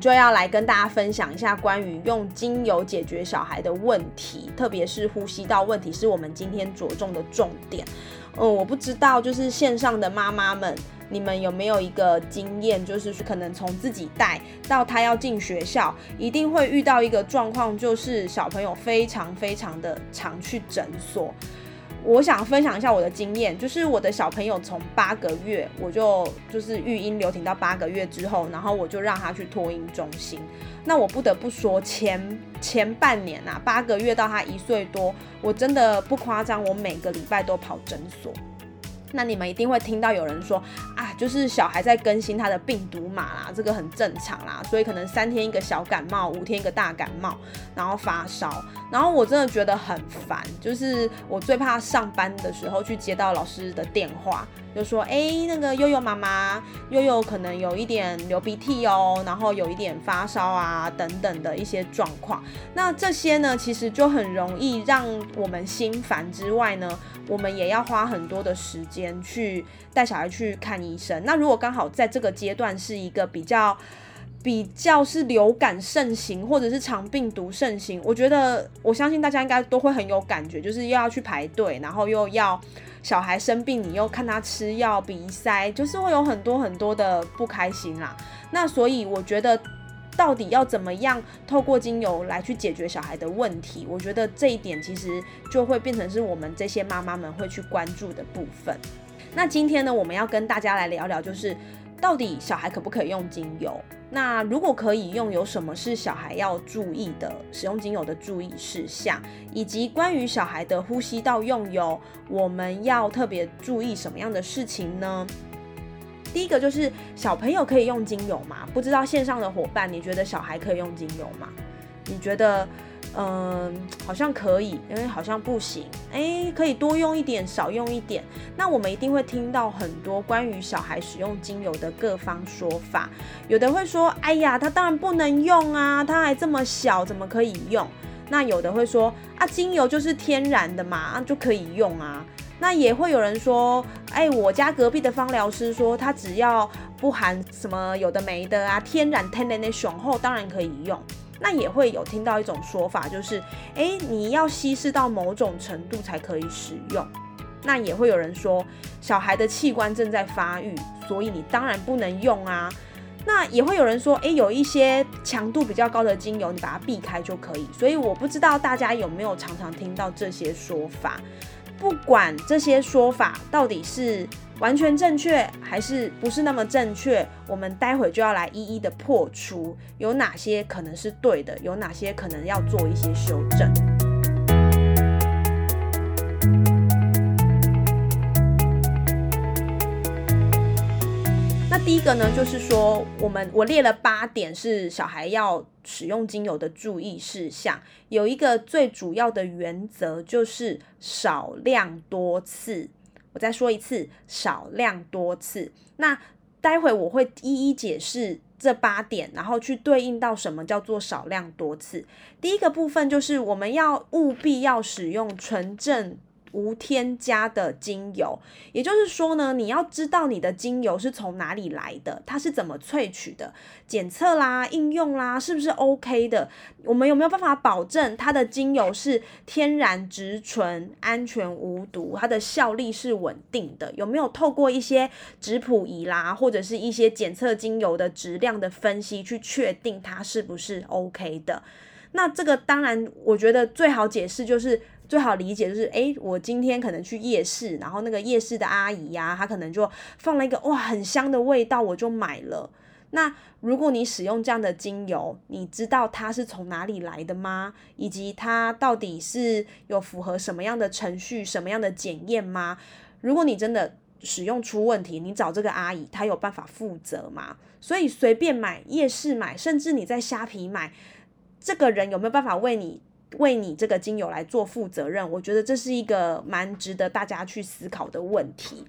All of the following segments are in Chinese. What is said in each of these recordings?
就要来跟大家分享一下关于用精油解决小孩的问题，特别是呼吸道问题，是我们今天着重的重点。嗯，我不知道，就是线上的妈妈们，你们有没有一个经验，就是可能从自己带到他要进学校，一定会遇到一个状况，就是小朋友非常非常的常去诊所。我想分享一下我的经验，就是我的小朋友从八个月，我就就是育婴流停到八个月之后，然后我就让他去托婴中心。那我不得不说，前前半年啊，八个月到他一岁多，我真的不夸张，我每个礼拜都跑诊所。那你们一定会听到有人说，就是小孩在更新他的病毒码啦，这个很正常啦，所以可能三天一个小感冒，五天一个大感冒，然后发烧，然后我真的觉得很烦，就是我最怕上班的时候去接到老师的电话。就说哎，那个悠悠妈妈，悠悠可能有一点流鼻涕哦，然后有一点发烧啊，等等的一些状况。那这些呢，其实就很容易让我们心烦之外呢，我们也要花很多的时间去带小孩去看医生。那如果刚好在这个阶段是一个比较比较是流感盛行，或者是肠病毒盛行，我觉得我相信大家应该都会很有感觉，就是又要去排队，然后又要。小孩生病，你又看他吃药、鼻塞，就是会有很多很多的不开心啦。那所以我觉得，到底要怎么样透过精油来去解决小孩的问题？我觉得这一点其实就会变成是我们这些妈妈们会去关注的部分。那今天呢，我们要跟大家来聊聊，就是。到底小孩可不可以用精油？那如果可以用，有什么是小孩要注意的使用精油的注意事项，以及关于小孩的呼吸道用油，我们要特别注意什么样的事情呢？第一个就是小朋友可以用精油吗？不知道线上的伙伴，你觉得小孩可以用精油吗？你觉得？嗯，好像可以，因为好像不行。哎，可以多用一点，少用一点。那我们一定会听到很多关于小孩使用精油的各方说法。有的会说：“哎呀，他当然不能用啊，他还这么小，怎么可以用？”那有的会说：“啊，精油就是天然的嘛，就可以用啊。”那也会有人说：“哎，我家隔壁的芳疗师说，他只要不含什么有的没的啊，天然天然的雄厚，当然可以用。”那也会有听到一种说法，就是，哎，你要稀释到某种程度才可以使用。那也会有人说，小孩的器官正在发育，所以你当然不能用啊。那也会有人说，哎，有一些强度比较高的精油，你把它避开就可以。所以我不知道大家有没有常常听到这些说法。不管这些说法到底是。完全正确还是不是那么正确？我们待会就要来一一的破除，有哪些可能是对的，有哪些可能要做一些修正。那第一个呢，就是说，我们我列了八点是小孩要使用精油的注意事项，有一个最主要的原则就是少量多次。我再说一次，少量多次。那待会我会一一解释这八点，然后去对应到什么叫做少量多次。第一个部分就是我们要务必要使用纯正。无添加的精油，也就是说呢，你要知道你的精油是从哪里来的，它是怎么萃取的，检测啦、应用啦，是不是 OK 的？我们有没有办法保证它的精油是天然、植纯、安全无毒，它的效力是稳定的？有没有透过一些质谱仪啦，或者是一些检测精油的质量的分析，去确定它是不是 OK 的？那这个当然，我觉得最好解释就是。最好理解就是，哎，我今天可能去夜市，然后那个夜市的阿姨呀，她可能就放了一个哇很香的味道，我就买了。那如果你使用这样的精油，你知道它是从哪里来的吗？以及它到底是有符合什么样的程序、什么样的检验吗？如果你真的使用出问题，你找这个阿姨，她有办法负责吗？所以随便买夜市买，甚至你在虾皮买。这个人有没有办法为你为你这个精油来做负责任？我觉得这是一个蛮值得大家去思考的问题。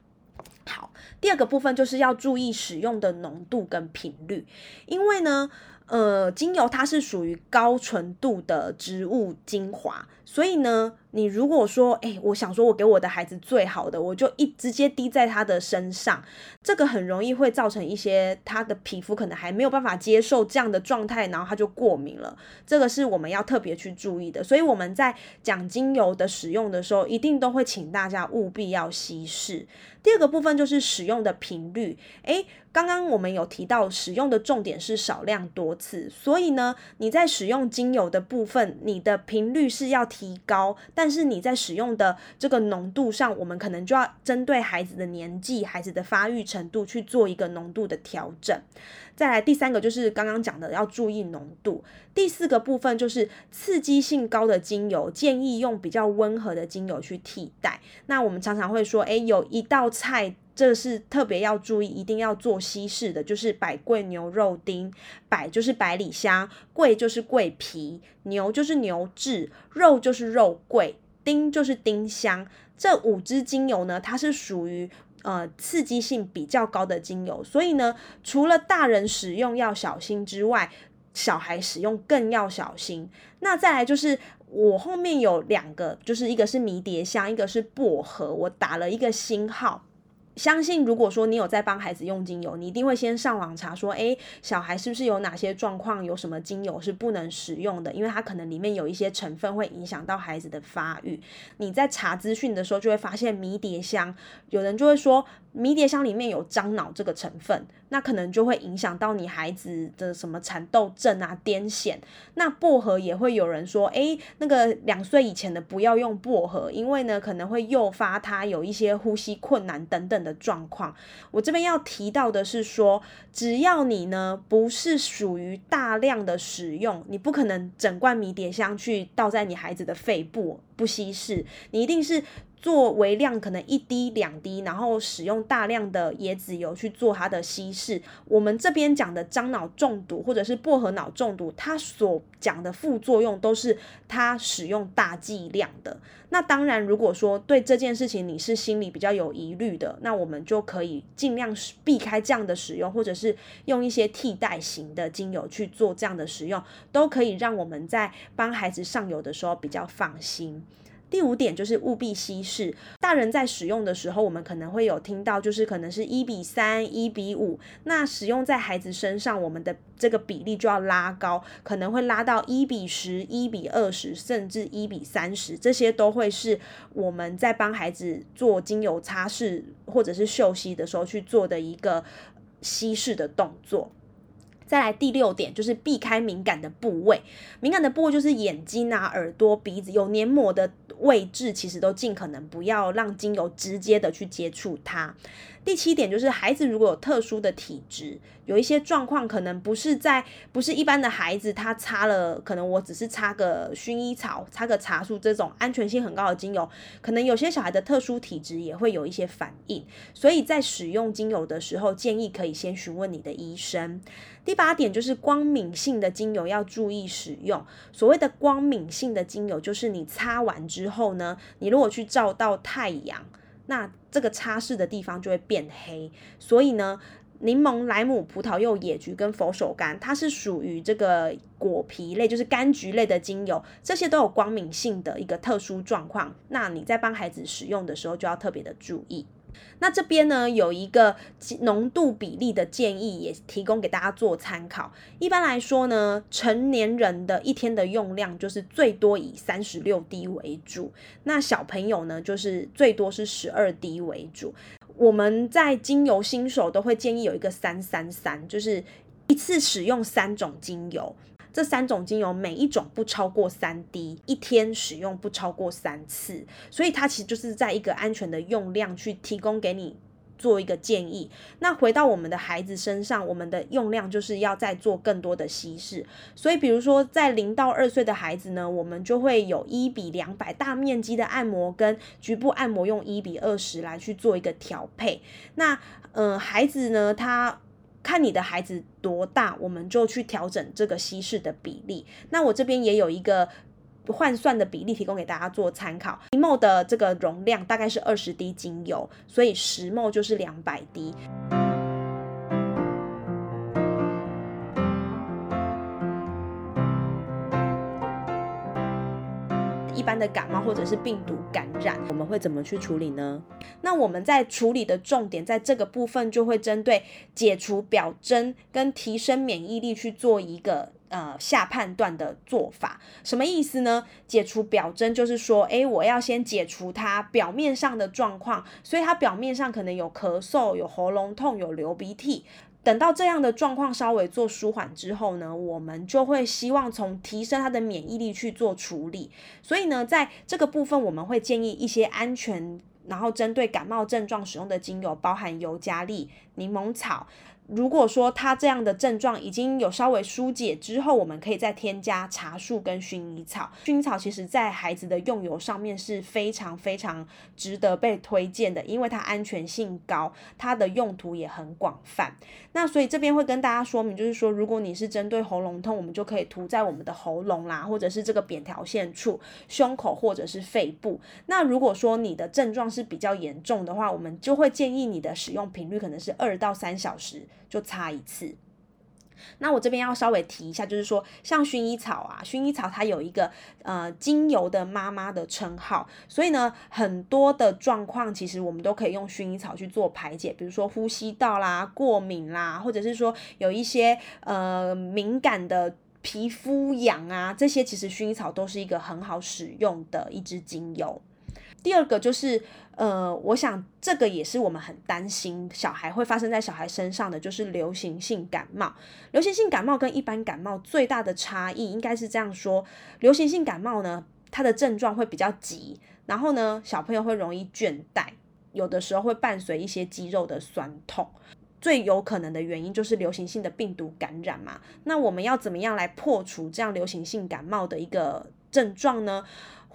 好，第二个部分就是要注意使用的浓度跟频率，因为呢。呃，精油它是属于高纯度的植物精华，所以呢，你如果说，哎，我想说我给我的孩子最好的，我就一直接滴在他的身上，这个很容易会造成一些他的皮肤可能还没有办法接受这样的状态，然后他就过敏了，这个是我们要特别去注意的。所以我们在讲精油的使用的时候，一定都会请大家务必要稀释。第二个部分就是使用的频率，诶，刚刚我们有提到使用的重点是少量多次，所以呢，你在使用精油的部分，你的频率是要提高，但是你在使用的这个浓度上，我们可能就要针对孩子的年纪、孩子的发育程度去做一个浓度的调整。再来第三个就是刚刚讲的要注意浓度，第四个部分就是刺激性高的精油，建议用比较温和的精油去替代。那我们常常会说，诶，有一道菜，这是特别要注意，一定要做稀释的，就是百桂牛肉丁，百就是百里香，桂就是桂皮，牛就是牛至，肉就是肉桂，丁就是丁香，这五支精油呢，它是属于。呃，刺激性比较高的精油，所以呢，除了大人使用要小心之外，小孩使用更要小心。那再来就是我后面有两个，就是一个是迷迭香，一个是薄荷，我打了一个星号。相信如果说你有在帮孩子用精油，你一定会先上网查说，诶，小孩是不是有哪些状况，有什么精油是不能使用的？因为它可能里面有一些成分会影响到孩子的发育。你在查资讯的时候就会发现迷迭香，有人就会说迷迭香里面有樟脑这个成分，那可能就会影响到你孩子的什么蚕豆症啊、癫痫。那薄荷也会有人说，诶，那个两岁以前的不要用薄荷，因为呢可能会诱发他有一些呼吸困难等等。的状况，我这边要提到的是说，只要你呢不是属于大量的使用，你不可能整罐迷迭香去倒在你孩子的肺部不稀释，你一定是。做微量可能一滴两滴，然后使用大量的椰子油去做它的稀释。我们这边讲的樟脑中毒或者是薄荷脑中毒，它所讲的副作用都是它使用大剂量的。那当然，如果说对这件事情你是心里比较有疑虑的，那我们就可以尽量避开这样的使用，或者是用一些替代型的精油去做这样的使用，都可以让我们在帮孩子上油的时候比较放心。第五点就是务必稀释。大人在使用的时候，我们可能会有听到，就是可能是一比三、一比五。那使用在孩子身上，我们的这个比例就要拉高，可能会拉到一比十、一比二十，甚至一比三十。这些都会是我们在帮孩子做精油擦拭或者是嗅吸的时候去做的一个稀释的动作。再来第六点，就是避开敏感的部位。敏感的部位就是眼睛啊、耳朵、鼻子有黏膜的位置，其实都尽可能不要让精油直接的去接触它。第七点就是孩子如果有特殊的体质，有一些状况可能不是在不是一般的孩子，他擦了可能我只是擦个薰衣草、擦个茶树这种安全性很高的精油，可能有些小孩的特殊体质也会有一些反应，所以在使用精油的时候，建议可以先询问你的医生。第八点就是光敏性的精油要注意使用。所谓的光敏性的精油，就是你擦完之后呢，你如果去照到太阳，那这个擦拭的地方就会变黑。所以呢，柠檬、莱姆、葡萄柚、野菊跟佛手柑，它是属于这个果皮类，就是柑橘类的精油，这些都有光敏性的一个特殊状况。那你在帮孩子使用的时候，就要特别的注意。那这边呢有一个浓度比例的建议，也提供给大家做参考。一般来说呢，成年人的一天的用量就是最多以三十六滴为主，那小朋友呢就是最多是十二滴为主。我们在精油新手都会建议有一个三三三，就是一次使用三种精油。这三种精油每一种不超过三滴，一天使用不超过三次，所以它其实就是在一个安全的用量去提供给你做一个建议。那回到我们的孩子身上，我们的用量就是要再做更多的稀释。所以比如说在零到二岁的孩子呢，我们就会有一比两百大面积的按摩跟局部按摩用一比二十来去做一个调配。那嗯，孩子呢他。看你的孩子多大，我们就去调整这个稀释的比例。那我这边也有一个换算的比例提供给大家做参考。一 m 的这个容量大概是二十滴精油，所以十 m 就是两百滴。一般的感冒或者是病毒感染，我们会怎么去处理呢？那我们在处理的重点在这个部分，就会针对解除表征跟提升免疫力去做一个呃下判断的做法。什么意思呢？解除表征就是说，诶，我要先解除它表面上的状况，所以它表面上可能有咳嗽、有喉咙痛、有流鼻涕。等到这样的状况稍微做舒缓之后呢，我们就会希望从提升他的免疫力去做处理。所以呢，在这个部分，我们会建议一些安全，然后针对感冒症状使用的精油，包含尤加利、柠檬草。如果说他这样的症状已经有稍微疏解之后，我们可以再添加茶树跟薰衣草。薰衣草其实在孩子的用油上面是非常非常值得被推荐的，因为它安全性高，它的用途也很广泛。那所以这边会跟大家说明，就是说如果你是针对喉咙痛，我们就可以涂在我们的喉咙啦，或者是这个扁条线处、胸口或者是肺部。那如果说你的症状是比较严重的话，我们就会建议你的使用频率可能是二到三小时。就擦一次。那我这边要稍微提一下，就是说，像薰衣草啊，薰衣草它有一个呃精油的妈妈的称号，所以呢，很多的状况其实我们都可以用薰衣草去做排解，比如说呼吸道啦、过敏啦，或者是说有一些呃敏感的皮肤痒啊，这些其实薰衣草都是一个很好使用的一支精油。第二个就是，呃，我想这个也是我们很担心小孩会发生在小孩身上的，就是流行性感冒。流行性感冒跟一般感冒最大的差异应该是这样说：流行性感冒呢，它的症状会比较急，然后呢，小朋友会容易倦怠，有的时候会伴随一些肌肉的酸痛。最有可能的原因就是流行性的病毒感染嘛。那我们要怎么样来破除这样流行性感冒的一个症状呢？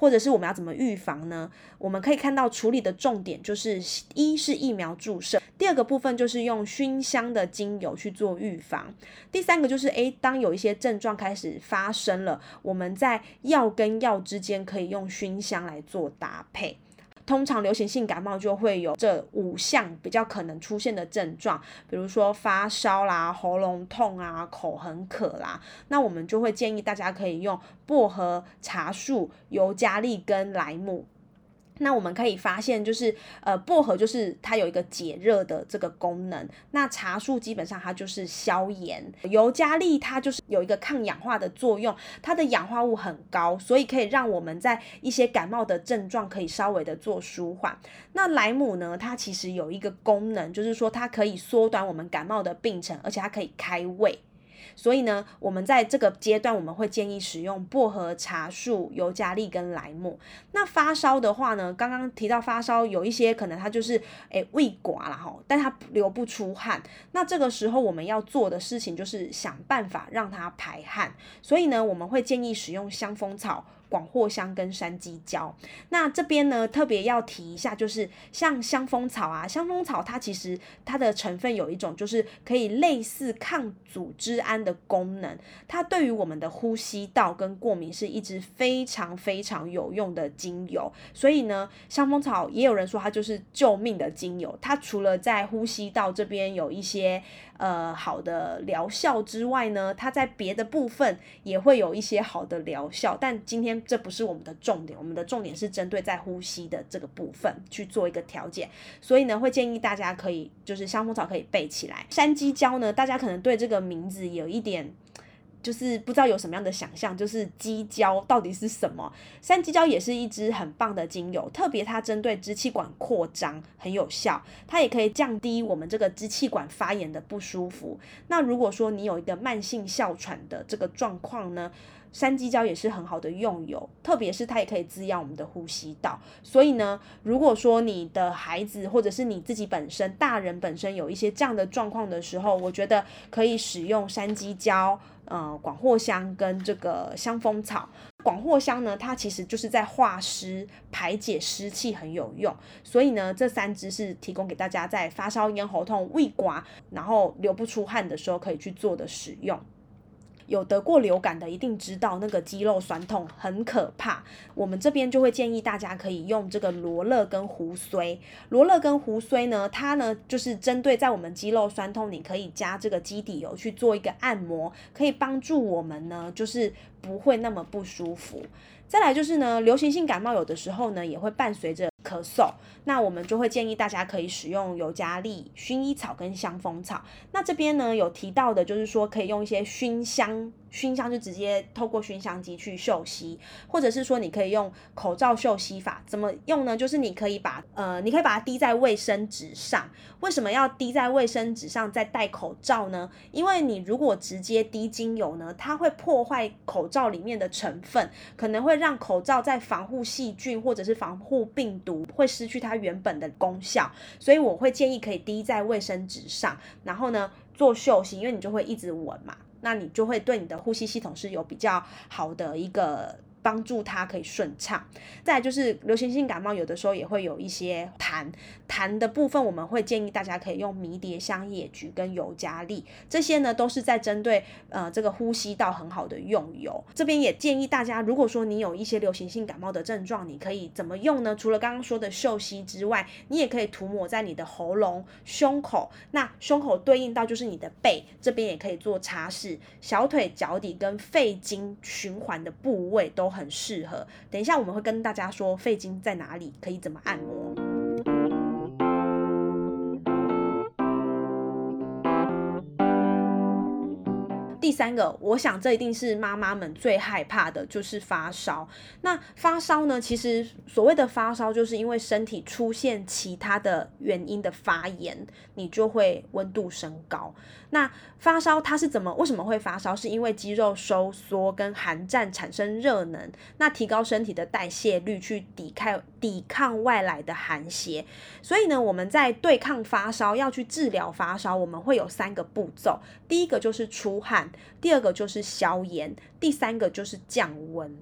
或者是我们要怎么预防呢？我们可以看到处理的重点就是一是疫苗注射，第二个部分就是用熏香的精油去做预防，第三个就是诶，当有一些症状开始发生了，我们在药跟药之间可以用熏香来做搭配。通常流行性感冒就会有这五项比较可能出现的症状，比如说发烧啦、喉咙痛啊、口很渴啦，那我们就会建议大家可以用薄荷、茶树、尤加利根莱姆。那我们可以发现，就是呃，薄荷就是它有一个解热的这个功能。那茶树基本上它就是消炎，尤加利它就是有一个抗氧化的作用，它的氧化物很高，所以可以让我们在一些感冒的症状可以稍微的做舒缓。那莱姆呢，它其实有一个功能，就是说它可以缩短我们感冒的病程，而且它可以开胃。所以呢，我们在这个阶段，我们会建议使用薄荷、茶树、尤加利跟莱姆。那发烧的话呢，刚刚提到发烧有一些可能它就是诶胃寡了哈，但它流不出汗。那这个时候我们要做的事情就是想办法让它排汗。所以呢，我们会建议使用香蜂草。广藿香跟山鸡椒，那这边呢特别要提一下，就是像香蜂草啊，香蜂草它其实它的成分有一种就是可以类似抗组织胺的功能，它对于我们的呼吸道跟过敏是一支非常非常有用的精油，所以呢，香蜂草也有人说它就是救命的精油，它除了在呼吸道这边有一些呃好的疗效之外呢，它在别的部分也会有一些好的疗效，但今天。这不是我们的重点，我们的重点是针对在呼吸的这个部分去做一个调节，所以呢，会建议大家可以就是香风草可以备起来。山鸡椒呢，大家可能对这个名字有一点就是不知道有什么样的想象，就是鸡椒到底是什么？山鸡椒也是一支很棒的精油，特别它针对支气管扩张很有效，它也可以降低我们这个支气管发炎的不舒服。那如果说你有一个慢性哮喘的这个状况呢？山鸡椒也是很好的用油，特别是它也可以滋养我们的呼吸道。所以呢，如果说你的孩子或者是你自己本身大人本身有一些这样的状况的时候，我觉得可以使用山鸡椒、呃广藿香跟这个香蜂草。广藿香呢，它其实就是在化湿、排解湿气很有用，所以呢，这三支是提供给大家在发烧、咽喉痛、胃刮，然后流不出汗的时候可以去做的使用。有得过流感的一定知道那个肌肉酸痛很可怕，我们这边就会建议大家可以用这个罗勒跟胡荽。罗勒跟胡荽呢，它呢就是针对在我们肌肉酸痛，你可以加这个基底油去做一个按摩，可以帮助我们呢就是不会那么不舒服。再来就是呢，流行性感冒有的时候呢也会伴随着。咳嗽，那我们就会建议大家可以使用尤加利、薰衣草跟香蜂草。那这边呢有提到的，就是说可以用一些熏香。熏香就直接透过熏香机去嗅吸，或者是说你可以用口罩嗅吸法，怎么用呢？就是你可以把呃，你可以把它滴在卫生纸上。为什么要滴在卫生纸上再戴口罩呢？因为你如果直接滴精油呢，它会破坏口罩里面的成分，可能会让口罩在防护细菌或者是防护病毒会失去它原本的功效。所以我会建议可以滴在卫生纸上，然后呢做嗅吸，因为你就会一直闻嘛。那你就会对你的呼吸系统是有比较好的一个。帮助它可以顺畅。再就是流行性感冒，有的时候也会有一些痰，痰的部分我们会建议大家可以用迷迭香、野菊跟尤加利，这些呢都是在针对呃这个呼吸道很好的用油。这边也建议大家，如果说你有一些流行性感冒的症状，你可以怎么用呢？除了刚刚说的嗅吸之外，你也可以涂抹在你的喉咙、胸口。那胸口对应到就是你的背，这边也可以做擦拭。小腿、脚底跟肺经循环的部位都。很适合。等一下，我们会跟大家说肺经在哪里，可以怎么按摩。第三个，我想这一定是妈妈们最害怕的，就是发烧。那发烧呢？其实所谓的发烧，就是因为身体出现其他的原因的发炎，你就会温度升高。那发烧它是怎么？为什么会发烧？是因为肌肉收缩跟寒战产生热能，那提高身体的代谢率去抵抗抵抗外来的寒邪。所以呢，我们在对抗发烧要去治疗发烧，我们会有三个步骤。第一个就是出汗。第二个就是消炎，第三个就是降温。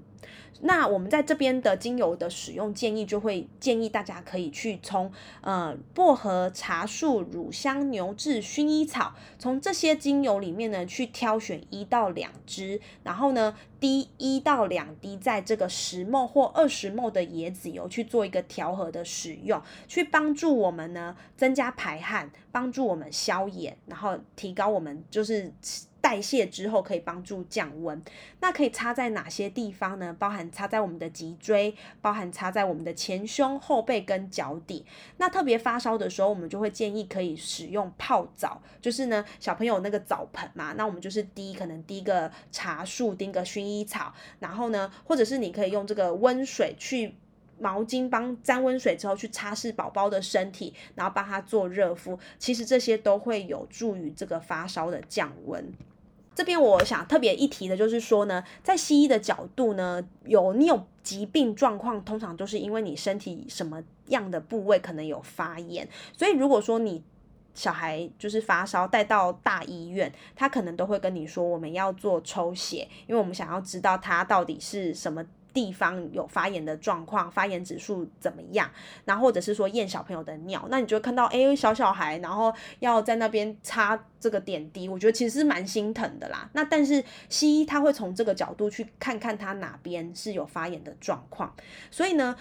那我们在这边的精油的使用建议，就会建议大家可以去从呃薄荷、茶树、乳香、牛至、薰衣草，从这些精油里面呢去挑选一到两支，然后呢滴一到两滴在这个十沫或二十沫的椰子油去做一个调和的使用，去帮助我们呢增加排汗，帮助我们消炎，然后提高我们就是。代谢之后可以帮助降温，那可以擦在哪些地方呢？包含擦在我们的脊椎，包含擦在我们的前胸、后背跟脚底。那特别发烧的时候，我们就会建议可以使用泡澡，就是呢小朋友那个澡盆嘛，那我们就是滴可能滴个茶树，滴个薰衣草，然后呢，或者是你可以用这个温水去。毛巾帮沾温水之后去擦拭宝宝的身体，然后帮他做热敷，其实这些都会有助于这个发烧的降温。这边我想特别一提的就是说呢，在西医的角度呢，有你有疾病状况，通常都是因为你身体什么样的部位可能有发炎，所以如果说你小孩就是发烧带到大医院，他可能都会跟你说我们要做抽血，因为我们想要知道他到底是什么。地方有发炎的状况，发炎指数怎么样？然后或者是说验小朋友的尿，那你就会看到，哎，小小孩，然后要在那边擦这个点滴，我觉得其实是蛮心疼的啦。那但是西医他会从这个角度去看看他哪边是有发炎的状况，所以呢。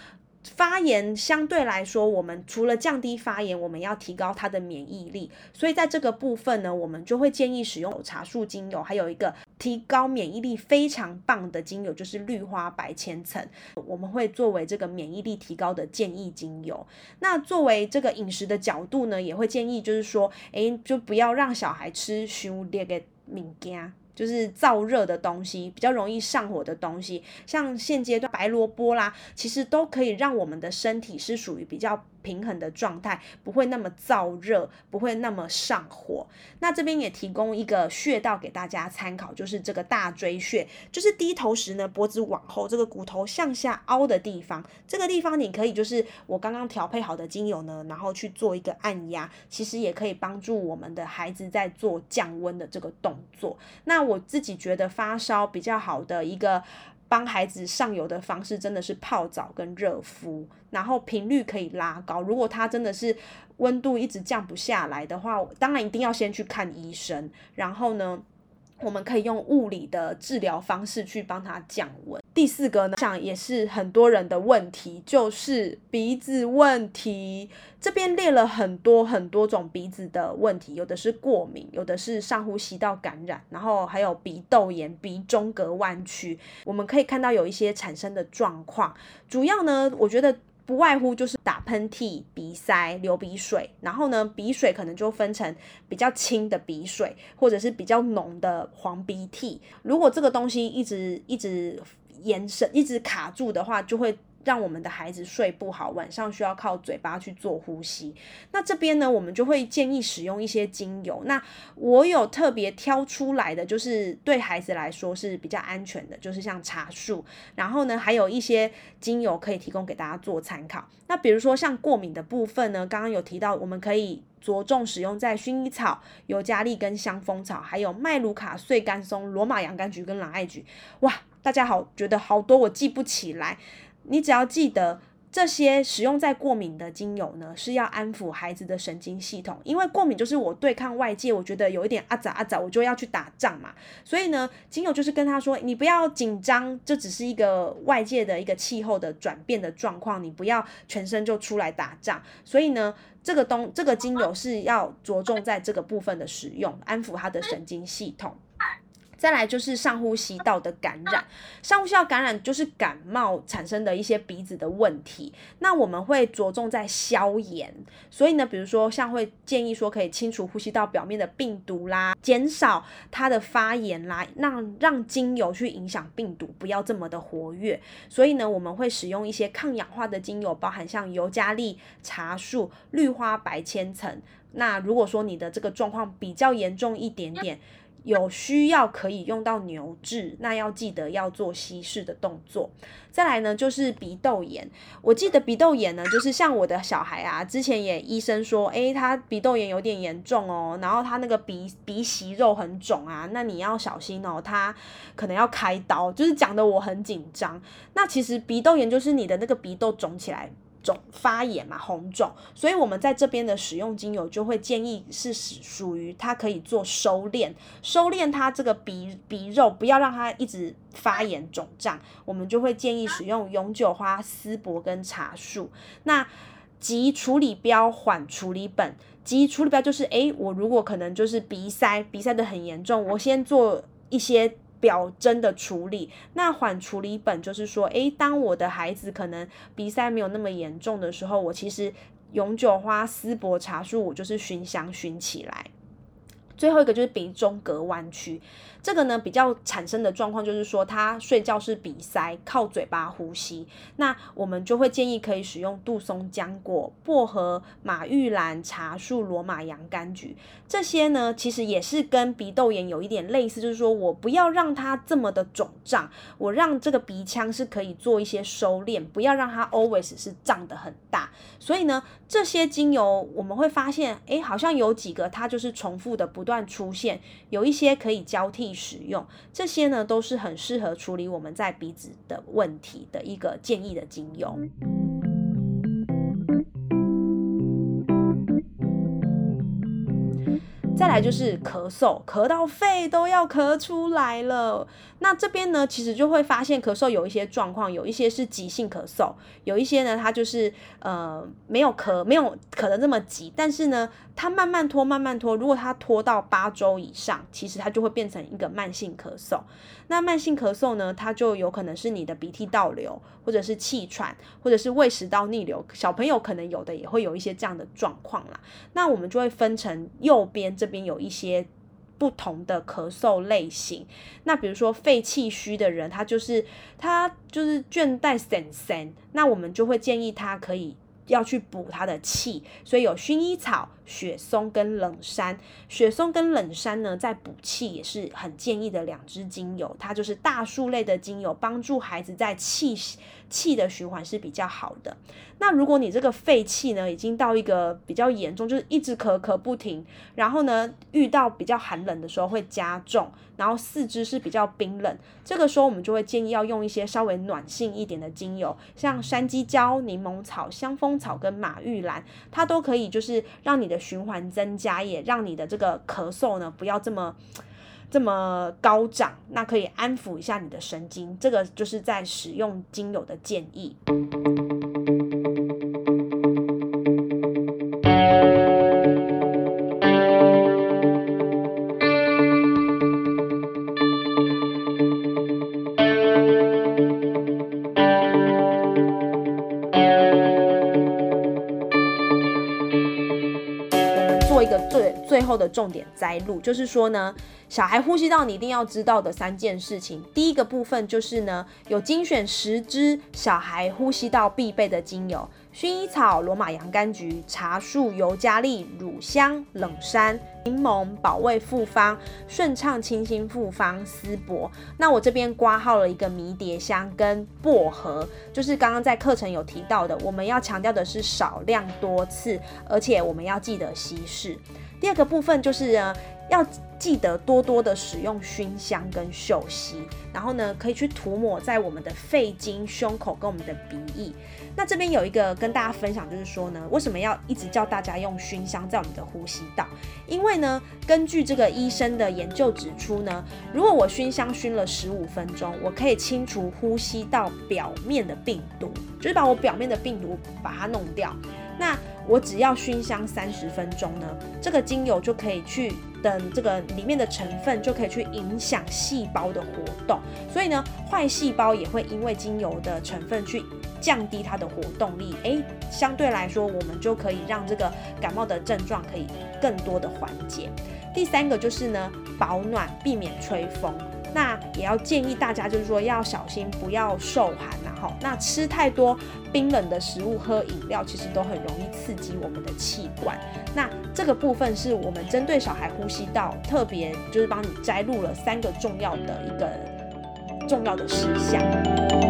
发炎相对来说，我们除了降低发炎，我们要提高它的免疫力。所以在这个部分呢，我们就会建议使用茶树精油，还有一个提高免疫力非常棒的精油，就是绿花白千层。我们会作为这个免疫力提高的建议精油。那作为这个饮食的角度呢，也会建议就是说，诶，就不要让小孩吃凶烈的物件。就是燥热的东西，比较容易上火的东西，像现阶段白萝卜啦，其实都可以让我们的身体是属于比较。平衡的状态不会那么燥热，不会那么上火。那这边也提供一个穴道给大家参考，就是这个大椎穴，就是低头时呢，脖子往后，这个骨头向下凹的地方。这个地方你可以就是我刚刚调配好的精油呢，然后去做一个按压，其实也可以帮助我们的孩子在做降温的这个动作。那我自己觉得发烧比较好的一个。帮孩子上油的方式真的是泡澡跟热敷，然后频率可以拉高。如果他真的是温度一直降不下来的话，当然一定要先去看医生。然后呢，我们可以用物理的治疗方式去帮他降温。第四个呢，想也是很多人的问题，就是鼻子问题。这边列了很多很多种鼻子的问题，有的是过敏，有的是上呼吸道感染，然后还有鼻窦炎、鼻中隔弯曲。我们可以看到有一些产生的状况，主要呢，我觉得不外乎就是打喷嚏、鼻塞、流鼻水，然后呢，鼻水可能就分成比较轻的鼻水，或者是比较浓的黄鼻涕。如果这个东西一直一直延伸一直卡住的话，就会让我们的孩子睡不好，晚上需要靠嘴巴去做呼吸。那这边呢，我们就会建议使用一些精油。那我有特别挑出来的，就是对孩子来说是比较安全的，就是像茶树。然后呢，还有一些精油可以提供给大家做参考。那比如说像过敏的部分呢，刚刚有提到，我们可以着重使用在薰衣草、尤加利跟香蜂草，还有麦卢卡、碎干松、罗马洋甘菊跟朗艾菊。哇！大家好，觉得好多我记不起来。你只要记得这些使用在过敏的精油呢，是要安抚孩子的神经系统，因为过敏就是我对抗外界，我觉得有一点啊咋啊咋，我就要去打仗嘛。所以呢，精油就是跟他说，你不要紧张，这只是一个外界的一个气候的转变的状况，你不要全身就出来打仗。所以呢，这个东这个精油是要着重在这个部分的使用，安抚他的神经系统。再来就是上呼吸道的感染，上呼吸道感染就是感冒产生的一些鼻子的问题。那我们会着重在消炎，所以呢，比如说像会建议说可以清除呼吸道表面的病毒啦，减少它的发炎啦，让让精油去影响病毒不要这么的活跃。所以呢，我们会使用一些抗氧化的精油，包含像尤加利、茶树、绿花白千层。那如果说你的这个状况比较严重一点点，有需要可以用到牛治，那要记得要做稀释的动作。再来呢，就是鼻窦炎。我记得鼻窦炎呢，就是像我的小孩啊，之前也医生说，诶，他鼻窦炎有点严重哦，然后他那个鼻鼻息肉很肿啊，那你要小心哦，他可能要开刀，就是讲的我很紧张。那其实鼻窦炎就是你的那个鼻窦肿起来。肿发炎嘛，红肿，所以我们在这边的使用精油就会建议是属于它可以做收敛，收敛它这个鼻鼻肉，不要让它一直发炎肿胀，我们就会建议使用永久花、丝柏跟茶树。那急处理标缓处理本，急处理标就是，诶，我如果可能就是鼻塞，鼻塞的很严重，我先做一些。表征的处理，那缓处理本就是说，诶，当我的孩子可能鼻塞没有那么严重的时候，我其实永久花、丝柏、茶树，我就是熏香熏起来。最后一个就是鼻中隔弯曲。这个呢比较产生的状况就是说，他睡觉是鼻塞，靠嘴巴呼吸。那我们就会建议可以使用杜松浆果、薄荷、马玉兰、茶树、罗马洋甘菊这些呢，其实也是跟鼻窦炎有一点类似，就是说我不要让它这么的肿胀，我让这个鼻腔是可以做一些收敛，不要让它 always 是胀得很大。所以呢，这些精油我们会发现，哎，好像有几个它就是重复的不断出现，有一些可以交替。使用这些呢，都是很适合处理我们在鼻子的问题的一个建议的精油。再来就是咳嗽，咳到肺都要咳出来了。那这边呢，其实就会发现咳嗽有一些状况，有一些是急性咳嗽，有一些呢，它就是呃没有咳，没有咳的这么急，但是呢，它慢慢拖，慢慢拖，如果它拖到八周以上，其实它就会变成一个慢性咳嗽。那慢性咳嗽呢，它就有可能是你的鼻涕倒流，或者是气喘，或者是胃食道逆流。小朋友可能有的也会有一些这样的状况啦。那我们就会分成右边这边有一些。不同的咳嗽类型，那比如说肺气虚的人，他就是他就是倦怠神神，那我们就会建议他可以要去补他的气，所以有薰衣草、雪松跟冷杉。雪松跟冷杉呢，在补气也是很建议的两支精油，它就是大树类的精油，帮助孩子在气气的循环是比较好的。那如果你这个肺气呢，已经到一个比较严重，就是一直咳咳不停，然后呢，遇到比较寒冷的时候会加重，然后四肢是比较冰冷，这个时候我们就会建议要用一些稍微暖性一点的精油，像山鸡椒、柠檬草、香蜂草跟马玉兰，它都可以就是让你的循环增加，也让你的这个咳嗽呢不要这么。这么高涨，那可以安抚一下你的神经，这个就是在使用精油的建议。重点摘录，就是说呢，小孩呼吸道你一定要知道的三件事情。第一个部分就是呢，有精选十支小孩呼吸道必备的精油。薰衣草、罗马洋甘菊、茶树、尤加利、乳香、冷杉、柠檬、保卫复方、顺畅清新复方、丝柏。那我这边挂号了一个迷迭香跟薄荷，就是刚刚在课程有提到的，我们要强调的是少量多次，而且我们要记得稀释。第二个部分就是呢，要记得多多的使用熏香跟嗅息，然后呢，可以去涂抹在我们的肺经、胸口跟我们的鼻翼。那这边有一个跟大家分享，就是说呢，为什么要一直叫大家用熏香在我们的呼吸道？因为呢，根据这个医生的研究指出呢，如果我熏香熏了十五分钟，我可以清除呼吸道表面的病毒，就是把我表面的病毒把它弄掉。那我只要熏香三十分钟呢，这个精油就可以去等这个里面的成分就可以去影响细胞的活动，所以呢，坏细胞也会因为精油的成分去降低它的活动力，诶，相对来说我们就可以让这个感冒的症状可以更多的缓解。第三个就是呢，保暖，避免吹风。那也要建议大家，就是说要小心，不要受寒呐。哈，那吃太多冰冷的食物、喝饮料，其实都很容易刺激我们的气管。那这个部分是我们针对小孩呼吸道，特别就是帮你摘录了三个重要的一个重要的事项。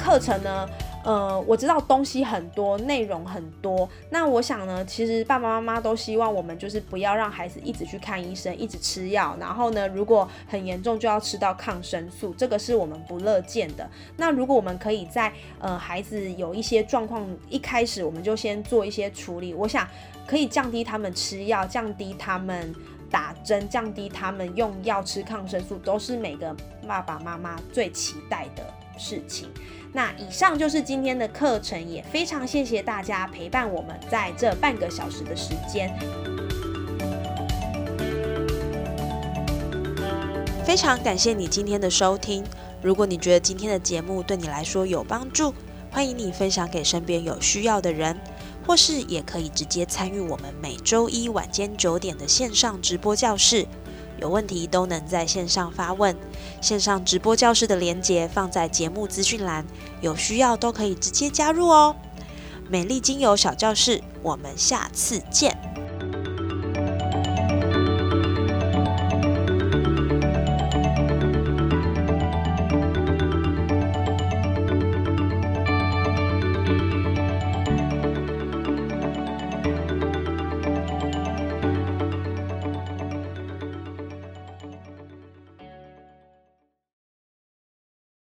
课程呢？呃，我知道东西很多，内容很多。那我想呢，其实爸爸妈妈都希望我们就是不要让孩子一直去看医生，一直吃药。然后呢，如果很严重就要吃到抗生素，这个是我们不乐见的。那如果我们可以在呃孩子有一些状况，一开始我们就先做一些处理，我想可以降低他们吃药，降低他们打针，降低他们用药吃抗生素，都是每个爸爸妈妈最期待的事情。那以上就是今天的课程，也非常谢谢大家陪伴我们在这半个小时的时间。非常感谢你今天的收听。如果你觉得今天的节目对你来说有帮助，欢迎你分享给身边有需要的人，或是也可以直接参与我们每周一晚间九点的线上直播教室。有问题都能在线上发问，线上直播教室的链接放在节目资讯栏，有需要都可以直接加入哦。美丽精油小教室，我们下次见。